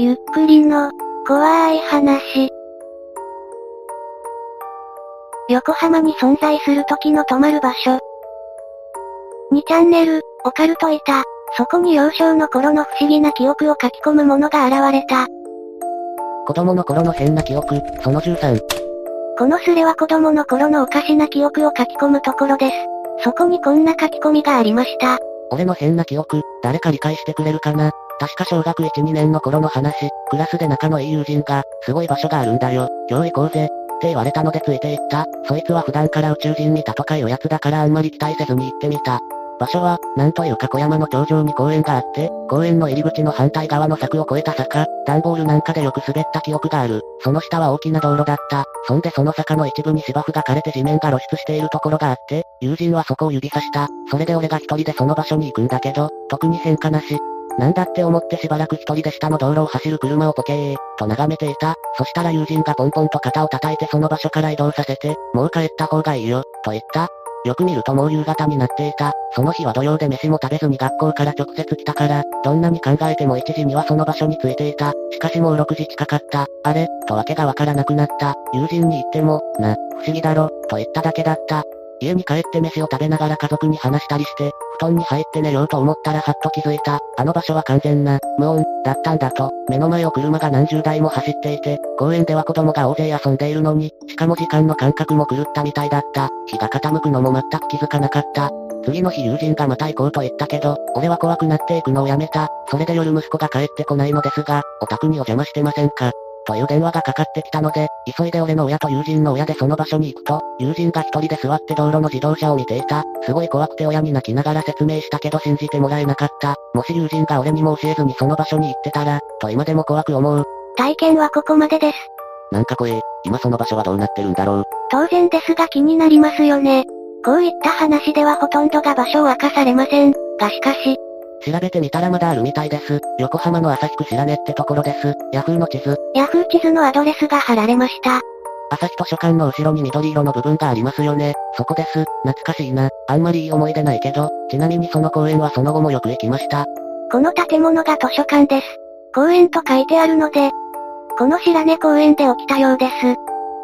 ゆっくりの、怖い話。横浜に存在する時の泊まる場所。2チャンネル、オカルトいた。そこに幼少の頃の不思議な記憶を書き込むものが現れた。子供の頃の変な記憶、その13。このスレは子供の頃のおかしな記憶を書き込むところです。そこにこんな書き込みがありました。俺の変な記憶、誰か理解してくれるかな？確か小学1、2年の頃の話、クラスで仲のいい友人が、すごい場所があるんだよ、今日行こうぜ、って言われたのでついて行った。そいつは普段から宇宙人見たとかいうやつだからあんまり期待せずに行ってみた。場所は、なんというか小山の頂上に公園があって、公園の入り口の反対側の柵を越えた坂、段ボールなんかでよく滑った記憶がある。その下は大きな道路だった。そんでその坂の一部に芝生が枯れて地面が露出しているところがあって、友人はそこを指さした。それで俺が一人でその場所に行くんだけど、特に変化なし。なんだって思ってしばらく一人で下の道路を走る車をポケー、と眺めていた。そしたら友人がポンポンと肩を叩いてその場所から移動させて、もう帰った方がいいよ、と言った。よく見るともう夕方になっていた。その日は土曜で飯も食べずに学校から直接来たから、どんなに考えても1時にはその場所に着いていた。しかしもう6時近かった。あれ、とわけがわからなくなった。友人に言っても、な、不思議だろ、と言っただけだった。家に帰って飯を食べながら家族に話したりして、布団に入って寝ようと思ったらはっと気づいた。あの場所は完全な、無音、だったんだと。目の前を車が何十台も走っていて、公園では子供が大勢遊んでいるのに、しかも時間の感覚も狂ったみたいだった。日が傾くのも全く気づかなかった。次の日友人がまた行こうと言ったけど、俺は怖くなっていくのをやめた。それで夜息子が帰ってこないのですが、お宅にお邪魔してませんか？という電話がかかってきたので、急いで俺の親と友人の親でその場所に行くと、友人が一人で座って道路の自動車を見ていた。すごい怖くて親に泣きながら説明したけど信じてもらえなかった。もし友人が俺にも教えずにその場所に行ってたら、と今でも怖く思う。体験はここまでです。なんか怖え、今その場所はどうなってるんだろう。当然ですが気になりますよね。こういった話ではほとんどが場所を明かされません。がしかし、調べてみたらまだあるみたいです。横浜の旭区白根ってところです。ヤフーの地図。ヤフー地図のアドレスが貼られました。朝日図書館の後ろに緑色の部分がありますよね。そこです。懐かしいな。あんまりいい思い出ないけど、ちなみにその公園はその後もよく行きました。この建物が図書館です。公園と書いてあるので、この白根公園で起きたようです。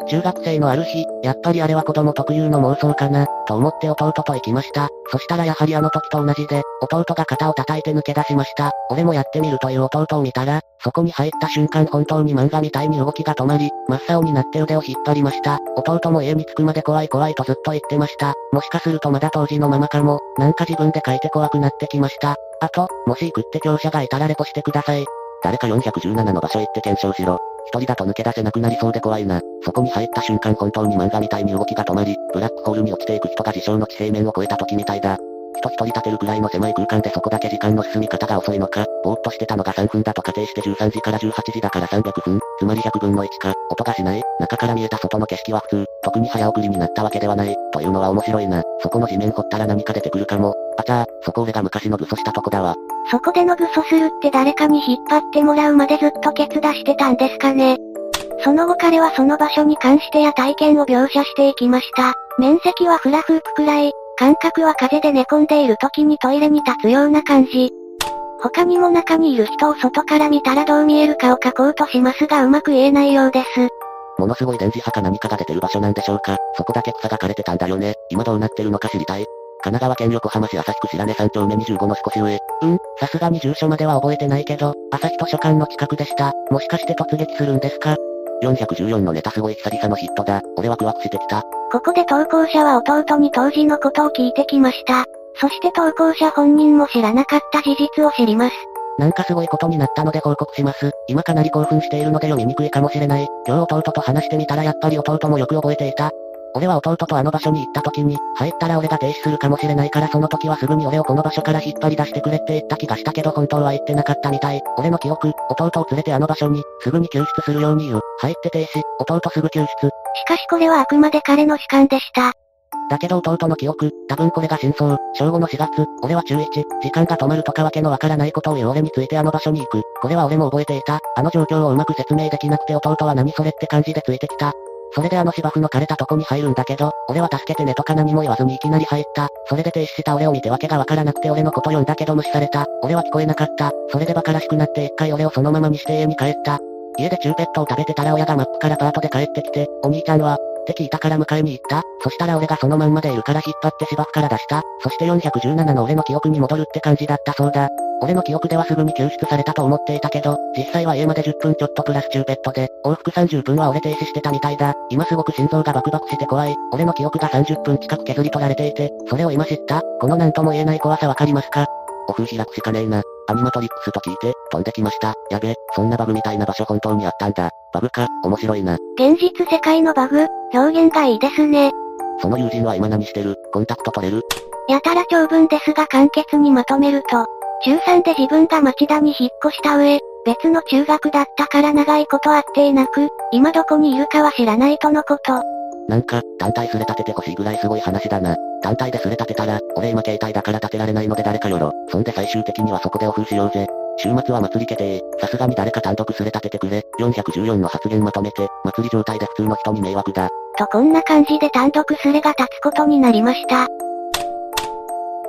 中学生のある日、やっぱりあれは子供特有の妄想かな、と思って弟と行きました。そしたらやはりあの時と同じで、弟が肩を叩いて抜け出しました。俺もやってみるという弟を見たら、そこに入った瞬間本当に漫画みたいに動きが止まり、真っ青になって腕を引っ張りました。弟も家に着くまで怖い怖いとずっと言ってました。もしかするとまだ当時のままかも、なんか自分で書いて怖くなってきました。あと、もし行くって業者がいたらレポしてください。誰か417の場所行って検証しろ。一人だと抜け出せなくなりそうで怖いな。そこに入った瞬間本当に漫画みたいに動きが止まり、ブラックホールに落ちていく人が事象の地平面を越えた時みたいだ。人一人立てるくらいの狭い空間でそこだけ時間の進み方が遅いのか、ぼーっとしてたのが3分だと仮定して13時から18時だから300分、つまり100分の1か、音がしない、中から見えた外の景色は普通、特に早送りになったわけではない、というのは面白いな。そこの地面掘ったら何か出てくるかも。あちゃー、そこ俺が昔の武装したとこだわ。そこでの武装するって誰かに引っ張ってもらうまでずっとケツ出してたんですかね。その後彼はその場所に関してや体験を描写していきました。面積はフラフープくらい、感覚は風で寝込んでいる時にトイレに立つような感じ。他にも中にいる人を外から見たらどう見えるかを書こうとしますがうまく言えないようです。ものすごい電磁波か何かが出てる場所なんでしょうか。そこだけ草が枯れてたんだよね。今どうなってるのか知りたい。神奈川県横浜市旭区白根3丁目25の少し上。うん、さすがに住所までは覚えてないけど、朝日図書館の近くでした。もしかして突撃するんですか ?414 のネタすごい久々のヒットだ。俺はクワクしてきた。ここで投稿者は弟に当時のことを聞いてきました。そして投稿者本人も知らなかった事実を知ります。なんかすごいことになったので報告します。今かなり興奮しているので読みにくいかもしれない。今日弟と話してみたらやっぱり弟もよく覚えていた。俺は弟とあの場所に行った時に、入ったら俺が停止するかもしれないからその時はすぐに俺をこの場所から引っ張り出してくれって言った気がしたけど本当は言ってなかったみたい。俺の記憶、弟を連れてあの場所に、すぐに救出するように言う。入って停止、弟すぐ救出。しかしこれはあくまで彼の主観でした。だけど弟の記憶、多分これが真相。正午の4月、俺は中1、時間が止まるとかわけのわからないことを言う俺についてあの場所に行く。これは俺も覚えていた。あの状況をうまく説明できなくて弟は何それって感じでついてきた。それであの芝生の枯れたとこに入るんだけど、俺は助けてねとか何も言わずにいきなり入った。それで停止した俺を見てわけがわからなくて俺のこと呼んだけど無視された。俺は聞こえなかった。それで馬鹿らしくなって一回俺をそのままにして家に帰った。家でチューペットを食べてたら親がマップからパートで帰ってきて、お兄ちゃんは、って聞いたから迎えに行った。そしたら俺がそのまんまでいるから引っ張って芝生から出した。そして417の俺の記憶に戻るって感じだったそうだ。俺の記憶ではすぐに救出されたと思っていたけど、実際は家まで10分ちょっとプラスチューペットで、往復30分は俺停止してたみたいだ。今すごく心臓がバクバクして怖い。俺の記憶が30分近く削り取られていて、それを今知った。この何とも言えない怖さわかりますか？オフ開くしかねえな。アニマトリックスと聞いて、飛んできました。やべ、そんなバグみたいな場所本当にあったんだ。バグか、面白いな。現実世界のバグ、表現がいいですね。その友人は今何してる？コンタクト取れる？やたら長文ですが簡潔にまとめると、中3で自分が町田に引っ越した上、別の中学だったから長いこと会っていなく、今どこにいるかは知らないとのこと。なんか、単体すれ立ててほしいぐらいすごい話だな。単体ですれ立てたら、俺今携帯だから立てられないので誰かよろ。そんで最終的にはそこでオフしようぜ。週末は祭り決定。さすがに誰か単独すれ立ててくれ。414の発言まとめて、祭り状態で普通の人に迷惑だ。とこんな感じで単独すれが立つことになりました。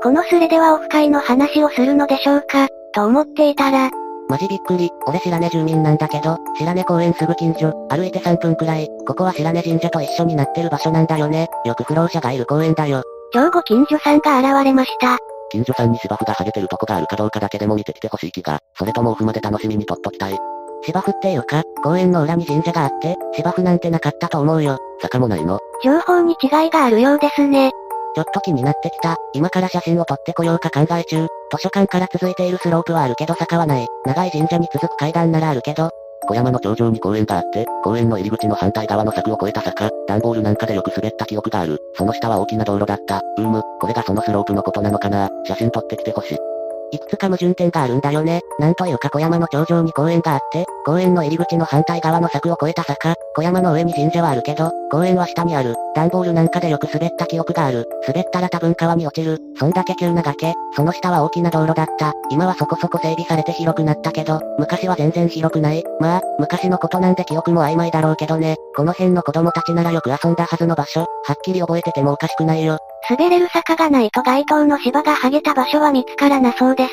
このスレではオフ会の話をするのでしょうか、と思っていたら、マジびっくり。俺白根住民なんだけど、白根公園すぐ近所、歩いて3分くらい、ここは白根神社と一緒になってる場所なんだよね。よく不老者がいる公園だよ。超ご近所さんが現れました。近所さんに芝生が剥げてるとこがあるかどうかだけでも見てきてほしい気が、それともオフまで楽しみにとっときたい。芝生っていうか、公園の裏に神社があって、芝生なんてなかったと思うよ。坂もないの情報に違いがあるようですね。ちょっと気になってきた。今から写真を撮ってこようか考え中。図書館から続いているスロープはあるけど坂はない。長い神社に続く階段ならあるけど。小山の頂上に公園があって、公園の入り口の反対側の柵を越えた坂、段ボールなんかでよく滑った記憶がある。その下は大きな道路だった。うーむ、これがそのスロープのことなのかな写真撮ってきてほしい。いくつか矛盾点があるんだよね。なんというか小山の頂上に公園があって、公園の入り口の反対側の柵を越えた坂、小山の上に神社はあるけど、公園は下にある。段ボールなんかでよく滑った記憶がある。滑ったら多分川に落ちる。そんだけ急な崖。その下は大きな道路だった。今はそこそこ整備されて広くなったけど、昔は全然広くない。まあ、昔のことなんで記憶も曖昧だろうけどね。この辺の子供たちならよく遊んだはずの場所、はっきり覚えててもおかしくないよ。滑れる坂がないと街灯の芝が剥げた場所は見つからなそうです。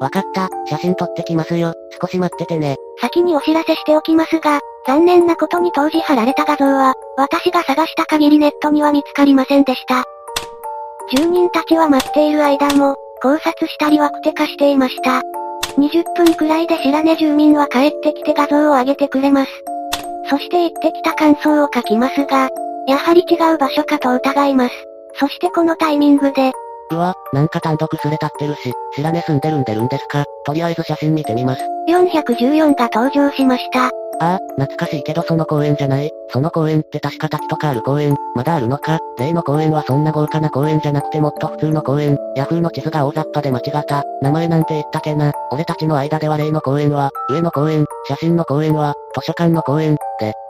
わかった、写真撮ってきますよ。少し待っててね。先にお知らせしておきますが、残念なことに当時貼られた画像は、私が探した限りネットには見つかりませんでした。住人たちは待っている間も、考察したりワクテ化していました。20分くらいで白根住民は帰ってきて画像を上げてくれます。そして行ってきた感想を書きますが、やはり違う場所かと疑います。そしてこのタイミングで、うわ、なんか単独すれ立ってるし、白根住んでるんでるんですか？とりあえず写真見てみます。414が登場しました。ああ、懐かしいけどその公園じゃない？その公園って確か滝とかある公園、まだあるのか？例の公園はそんな豪華な公園じゃなくてもっと普通の公園。ヤフーの地図が大雑把で間違った。名前なんて言ったけな？俺たちの間では例の公園は、上の公園、写真の公園は、図書館の公園、で、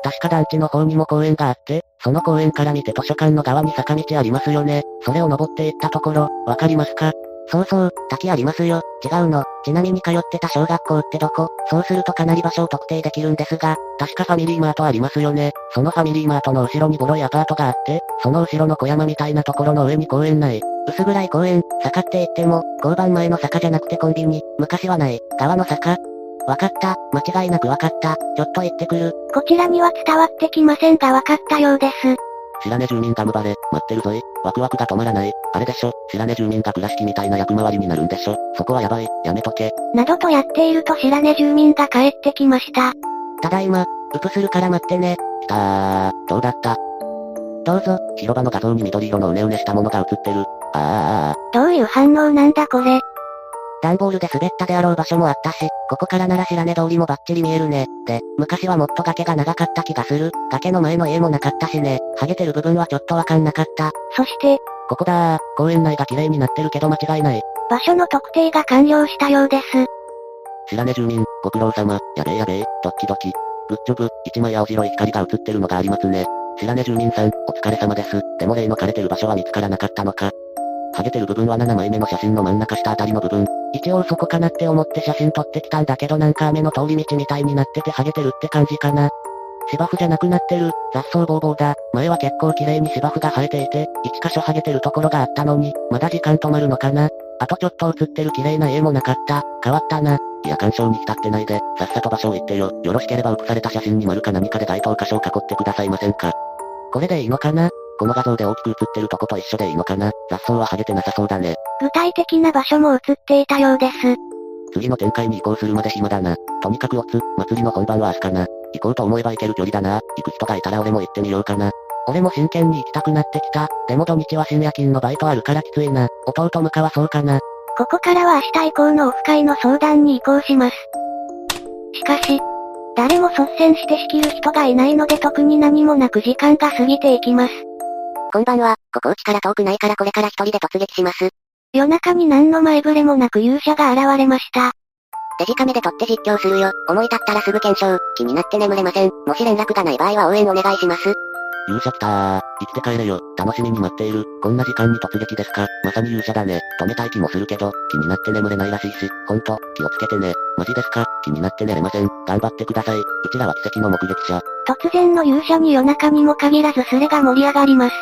確か団地の方にも公園があって、その公園から見て図書館の側に坂道ありますよね。それを登っていったところ、わかりますか？そうそう、滝ありますよ。違うの。ちなみに通ってた小学校ってどこ？そうするとかなり場所を特定できるんですが、確かファミリーマートありますよね。そのファミリーマートの後ろにボロいアパートがあって、その後ろの小山みたいなところの上に公園ない。薄暗い公園、坂って言っても、交番前の坂じゃなくてコンビニ、昔はない、川の坂。わかった、間違いなくわかった、ちょっと行ってくる。こちらには伝わってきませんがわかったようです。白根住民ガムバレ、待ってるぞい。ワクワクが止まらない。あれでしょ。白根住民が倉敷みたいな役回りになるんでしょ。そこはやばい。やめとけ。などとやっていると白根住民が帰ってきました。ただいま、ウプするから待ってね。きたー。どうだった？どうぞ。広場の画像に緑色のうねうねしたものが映ってる。ああ。どういう反応なんだこれ？段ボールで滑ったであろう場所もあったし、ここからなら白根通りもバッチリ見えるね。で、昔はもっと崖が長かった気がする。崖の前の家もなかったしね。ハゲてる部分はちょっとわかんなかった。そして、ここだー。公園内が綺麗になってるけど間違いない。場所の特定が完了したようです。白根住民、ご苦労様。やべえやべえ、ドッキドキ。グッジョブ、一枚青白い光が映ってるのがありますね。白根住民さん、お疲れ様です。でも例の枯れてる場所は見つからなかったのか。ハゲてる部分は7枚目の写真の真ん中下あたりの部分。一応そこかなって思って写真撮ってきたんだけどなんか雨の通り道みたいになっててハゲてるって感じかな。芝生じゃなくなってる。雑草ぼうぼうだ。前は結構綺麗に芝生が生えていて、一箇所ハゲてるところがあったのに、まだ時間止まるのかな。あとちょっと写ってる綺麗な絵もなかった。変わったな。いや、干渉に浸ってないで、さっさと場所を言ってよ。よろしければ写された写真に丸か何かで該当箇所を囲ってくださいませんか。これでいいのかなこの画像で大きく写ってるとこと一緒でいいのかな？雑草はハゲてなさそうだね。具体的な場所も写っていたようです。次の展開に移行するまで暇だな。とにかくオツ、祭りの本番は明日かな。行こうと思えば行ける距離だな。行く人がいたら俺も行ってみようかな。俺も真剣に行きたくなってきた。でも土日は深夜勤のバイトあるからきついな。弟向かはそうかな。ここからは明日以降のオフ会の相談に移行します。しかし、誰も率先して仕切る人がいないので特に何もなく時間が過ぎていきます。こんばんは、ここうちから遠くないからこれから一人で突撃します。夜中に何の前触れもなく勇者が現れました。デジカメで撮って実況するよ。思い立ったらすぐ検証。気になって眠れません。もし連絡がない場合は応援お願いします。勇者来たー。生きて帰れよ。楽しみに待っている。こんな時間に突撃ですか。まさに勇者だね。止めたい気もするけど、気になって眠れないらしいし、ほんと、気をつけてね。マジですか気になって寝れません。頑張ってください。うちらは奇跡の目撃者。突然の勇者に夜中にも限らずスレが盛り上がります。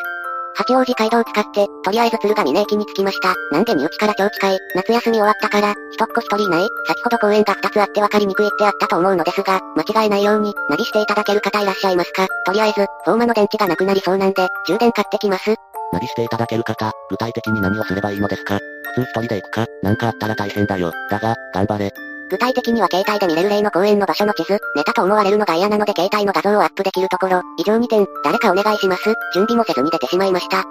八王子街道を使って、とりあえず鶴ヶ峰駅に着きました。なんで身内から超近い、夏休み終わったから、一っ子一人いない、先ほど公園が二つあって分かりにくいってあったと思うのですが、間違えないように、ナビしていただける方いらっしゃいますか？とりあえず、フォーマの電池がなくなりそうなんで、充電買ってきます。ナビしていただける方、具体的に何をすればいいのですか？普通一人で行くか、なんかあったら大変だよ。だが、頑張れ。具体的には携帯で見れる例の公園の場所の地図、ネタと思われるのが嫌なので携帯の画像をアップできるところ、以上2点、誰かお願いします。準備もせずに出てしまいました。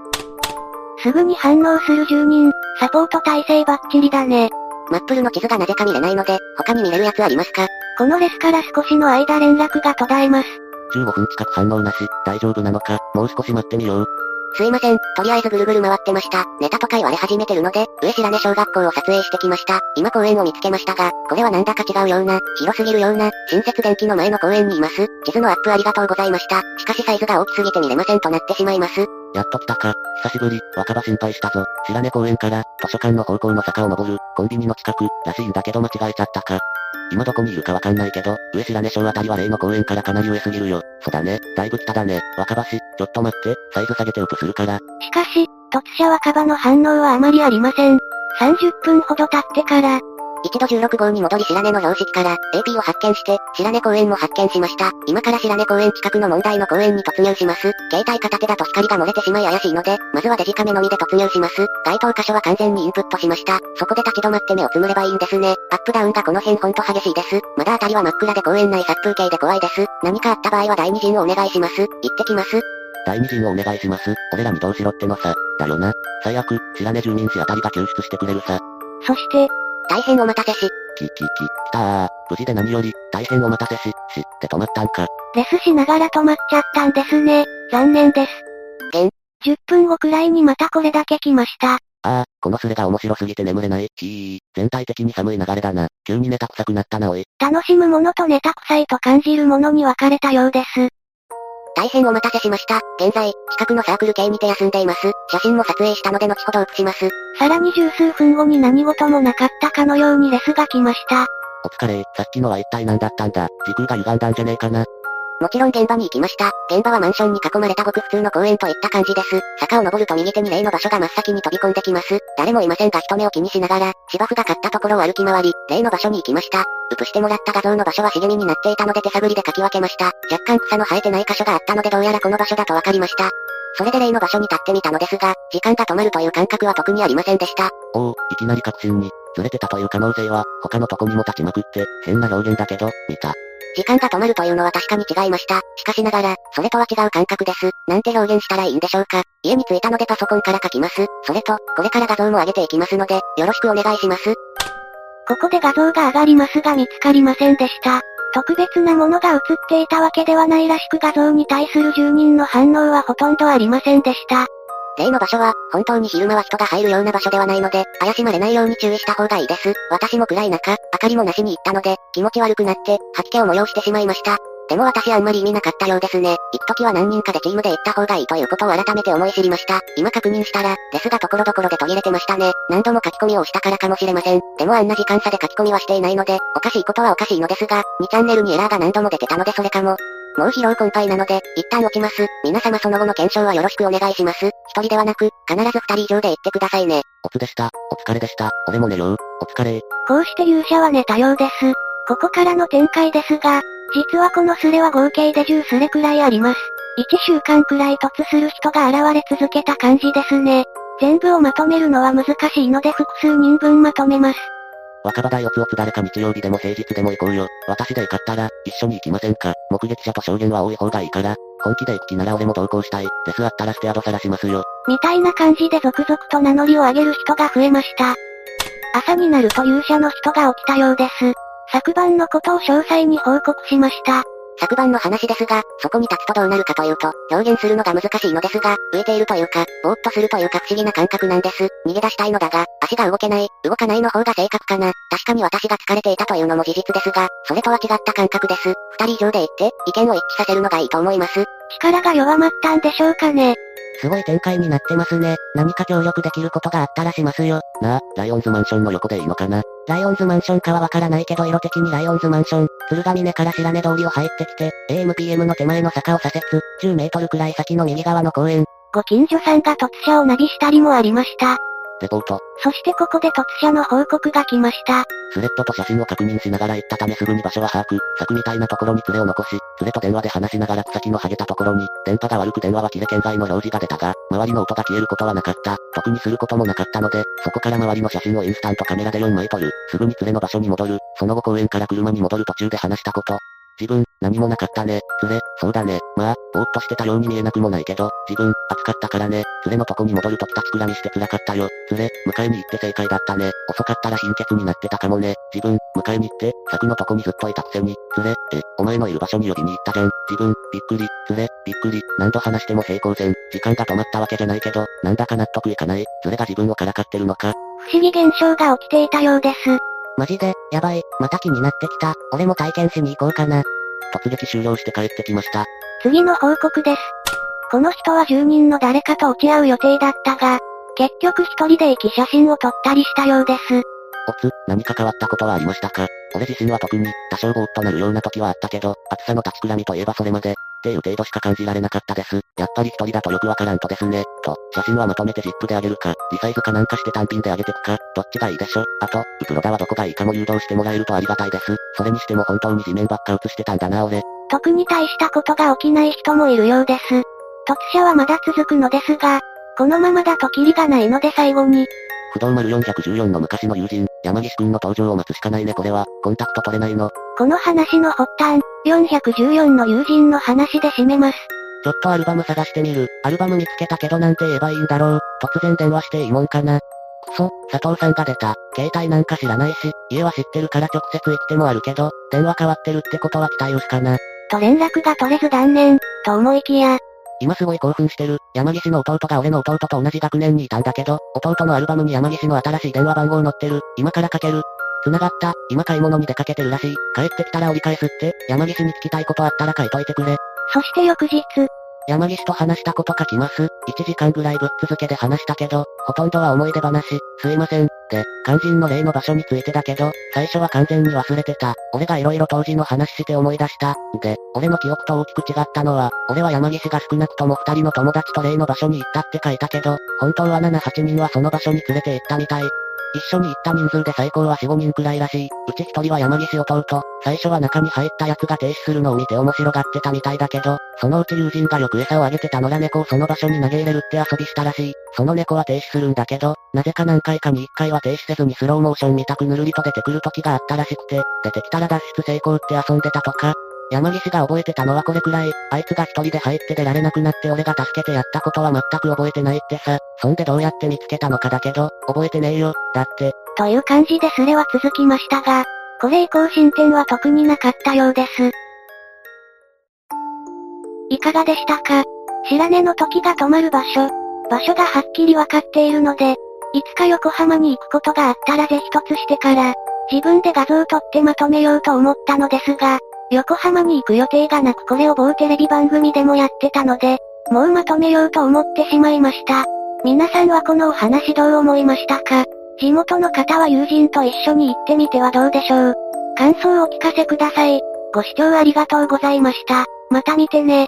すぐに反応する住人、サポート体制バッチリだね。マップルの地図がなぜか見れないので、他に見れるやつありますか？このレスから少しの間連絡が途絶えます。15分近く反応なし、大丈夫なのか、もう少し待ってみよう。すいません、とりあえずぐるぐる回ってました。ネタとか言われ始めてるので、上白根小学校を撮影してきました。今公園を見つけましたが、これはなんだか違うような、広すぎるような、新設電気の前の公園にいます。地図のアップありがとうございました。しかしサイズが大きすぎて見れませんとなってしまいます。やっと来たか。久しぶり、若葉心配したぞ。白根公園から、図書館の方向の坂を登る、コンビニの近く、らしいんだけど間違えちゃったか。今どこにいるかわかんないけど、上白根省あたりは例の公園からかなり上すぎるよ。そうだね、だいぶ北だね。若葉市、ちょっと待って、サイズ下げてオプするから。しかし、突射若葉の反応はあまりありません。30分ほど経ってから、一度16号に戻り白根の標識から、AP を発見して、白根公園も発見しました。今から白根公園近くの問題の公園に突入します。携帯片手だと光が漏れてしまい怪しいので、まずはデジカメのみで突入します。該当箇所は完全にインプットしました。そこで立ち止まって目をつむればいいんですね。アップダウンがこの辺ほんと激しいです。まだ辺りは真っ暗で公園内殺風景で怖いです。何かあった場合は第二陣をお願いします。行ってきます。第二陣をお願いします。俺らにどうしろってのさ。だよな。最悪、白根住民市あたりが救出してくれるさ。そして、大変お待たせし、き、き、き、来たー。無事で何より、大変お待たせし、し、って止まったんか。レスしながら止まっちゃったんですね。残念です。ん ?10 分後くらいにまたこれだけ来ました。ああ、このスレが面白すぎて眠れない。ひー。全体的に寒い流れだな。急にネタ臭くなったなおい。楽しむものとネタ臭いと感じるものに分かれたようです。大変お待たせしました。現在、近くのサークル系にて休んでいます。写真も撮影したので後ほど写します。さらに十数分後に何事もなかったかのようにレスが来ました。お疲れ、さっきのは一体何だったんだ時空が歪んだんじゃねえかな。もちろん現場に行きました。現場はマンションに囲まれたごく普通の公園といった感じです。坂を登ると右手に例の場所が真っ先に飛び込んできます。誰もいませんが人目を気にしながら、芝生が買ったところを歩き回り、例の場所に行きました。ウプしてもらった画像の場所は茂みになっていたので手探りで書き分けました。若干草の生えてない箇所があったのでどうやらこの場所だと分かりました。それで例の場所に立ってみたのですが、時間が止まるという感覚は特にありませんでした。おお、いきなり確信に、ずれてたという可能性は、他のとこにも立ちまくって、変な表現だけど、見た。時間が止まるというのは確かに違いました。しかしながら、それとは違う感覚です。なんて表現したらいいんでしょうか。家に着いたのでパソコンから書きます。それと、これから画像も上げていきますので、よろしくお願いします。ここで画像が上がりますが見つかりませんでした。特別なものが映っていたわけではないらしく画像に対する住人の反応はほとんどありませんでした。例の場所は、本当に昼間は人が入るような場所ではないので、怪しまれないように注意した方がいいです。私も暗い中、明かりもなしに行ったので、気持ち悪くなって、吐き気を催してしまいました。でも私あんまり意味なかったようですね。行くときは何人かでチームで行った方がいいということを改めて思い知りました。今確認したら、ですが所々で途切れてましたね。何度も書き込みをしたからかもしれません。でもあんな時間差で書き込みはしていないので、おかしいことはおかしいのですが、2チャンネルにエラーが何度も出てたのでそれかも。もう疲労困憊なので、一旦落ちます。皆様その後の検証はよろしくお願いします。一人ではなく、必ず二人以上で行ってくださいね。おつでした。お疲れでした。俺も寝よう。お疲れ。こうして勇者は寝たようです。ここからの展開ですが、実はこのスレは合計で10スレくらいあります。1週間くらい突する人が現れ続けた感じですね。全部をまとめるのは難しいので複数人分まとめます。若葉台おつおつ誰か日曜日でも平日でも行こうよ。私で行かったら、一緒に行きませんか目撃者と証言は多い方がいいから、本気で行く気なら俺も同行したい。ですあったらスペアドさらしますよ。みたいな感じで続々と名乗りを上げる人が増えました。朝になると勇者の人が起きたようです。昨晩のことを詳細に報告しました。昨晩の話ですが、そこに立つとどうなるかというと、表現するのが難しいのですが、浮いているというか、ぼーっとするというか不思議な感覚なんです。逃げ出したいのだが、足が動けない、動かないの方が正確かな。確かに私が疲れていたというのも事実ですが、それとは違った感覚です。二人以上で行って、意見を一致させるのがいいと思います。力が弱まったんでしょうかね。すごい展開になってますね。何か協力できることがあったらしますよ。なあ、ライオンズマンションの横でいいのかなライオンズマンションかはわからないけど色的にライオンズマンション、鶴ヶ峰から白根通りを入ってきて、AMPM の手前の坂を左折、10メートルくらい先の右側の公園。ご近所さんが突車をナビしたりもありました。レポート。そしてここで突車の報告が来ました。スレッドと写真を確認しながら行ったためすぐに場所は把握、柵みたいなところに連れを残し、連れと電話で話しながら草木の剥げたところに、電波が悪く電話は切れ圏外の表示が出たが、周りの音が消えることはなかった。特にすることもなかったので、そこから周りの写真をインスタントカメラで4枚撮る。すぐに連れの場所に戻る。その後公園から車に戻る途中で話したこと。自分、何もなかったね。連れ、そうだね。まあ、ぼーっとしてたように見えなくもないけど、自分、暑かったからね。連れのとこに戻るとき立ちくらみして辛かったよ。連れ、迎えに行って正解だったね。遅かったら貧血になってたかもね。自分、迎えに行って、柵のとこにずっといたくせに。連れ、え、お前のいる場所に呼びに行ったじゃん。自分、びっくり。連れ、びっくり。何度話しても平行線。時間が止まったわけじゃないけど、なんだか納得いかない。連れが自分をからかってるのか。不思議現象が起きていたようです。マジで、やばい、また気になってきた。俺も体験しに行こうかな。突撃終了して帰ってきました。次の報告です。この人は住人の誰かと落ち合う予定だったが、結局一人で行き写真を撮ったりしたようです。おつ、何か変わったことはありましたか？俺自身は特に、多少ぼーっとなるような時はあったけど、暑さの立ちくらみといえばそれまで、っていう程度しか感じられなかったです。やっぱり一人だとよくわからんとですね。と、写真はまとめて ZIP であげるか、リサイズかなんかして単品であげてくか、どっちがいいでしょ？あと、ウプロダはどこがいいかも誘導してもらえるとありがたいです。それにしても本当に地面ばっか映してたんだな俺。特に大したことが起きない人もいるようです。突射はまだ続くのですが、このままだとキリがないので最後に、不動丸414の昔の友人、山岸くんの登場を待つしかないねこれは、コンタクト取れないの。この話の発端、414の友人の話で締めます。ちょっとアルバム探してみる。アルバム見つけたけどなんて言えばいいんだろう。突然電話していいもんかな。くそ、佐藤さんが出た。携帯なんか知らないし、家は知ってるから直接行ってもあるけど、電話変わってるってことは期待薄かな。と連絡が取れず断念、と思いきや、今すごい興奮してる。山岸の弟が俺の弟と同じ学年にいたんだけど、弟のアルバムに山岸の新しい電話番号載ってる。今からかける。繋がった。今買い物に出かけてるらしい。帰ってきたら折り返すって。山岸に聞きたいことあったら書いといてくれ。そして翌日、山岸と話したこと書きます。1時間ぐらいぶっ続けで話したけど、ほとんどは思い出話、すいません。で、肝心の例の場所についてだけど、最初は完全に忘れてた。俺が色々当時の話して思い出した。で、俺の記憶と大きく違ったのは、俺は山岸が少なくとも二人の友達と例の場所に行ったって書いたけど、本当は7、8人はその場所に連れて行ったみたい。一緒に行った人数で最高は4、5人くらいらしい。うち一人は山岸弟。最初は中に入った奴が停止するのを見て面白がってたみたいだけど、そのうち友人がよく餌をあげてた野良猫をその場所に投げ入れるって遊びしたらしい。その猫は停止するんだけど、なぜか何回かに一回は停止せずにスローモーションみたくぬるりと出てくる時があったらしくて、出てきたら脱出成功って遊んでたとか、山岸が覚えてたのはこれくらい、あいつが一人で入って出られなくなって俺が助けてやったことは全く覚えてないってさ。そんでどうやって見つけたのかだけど、覚えてねえよ、だって。という感じでスレは続きましたが、これ以降進展は特になかったようです。いかがでしたか？白根の時が止まる場所。場所がはっきりわかっているので、いつか横浜に行くことがあったらぜひ突してから、自分で画像を撮ってまとめようと思ったのですが、横浜に行く予定がなくこれを某テレビ番組でもやってたので、もうまとめようと思ってしまいました。皆さんはこのお話どう思いましたか？地元の方は友人と一緒に行ってみてはどうでしょう？感想をお聞かせください。ご視聴ありがとうございました。また見てね。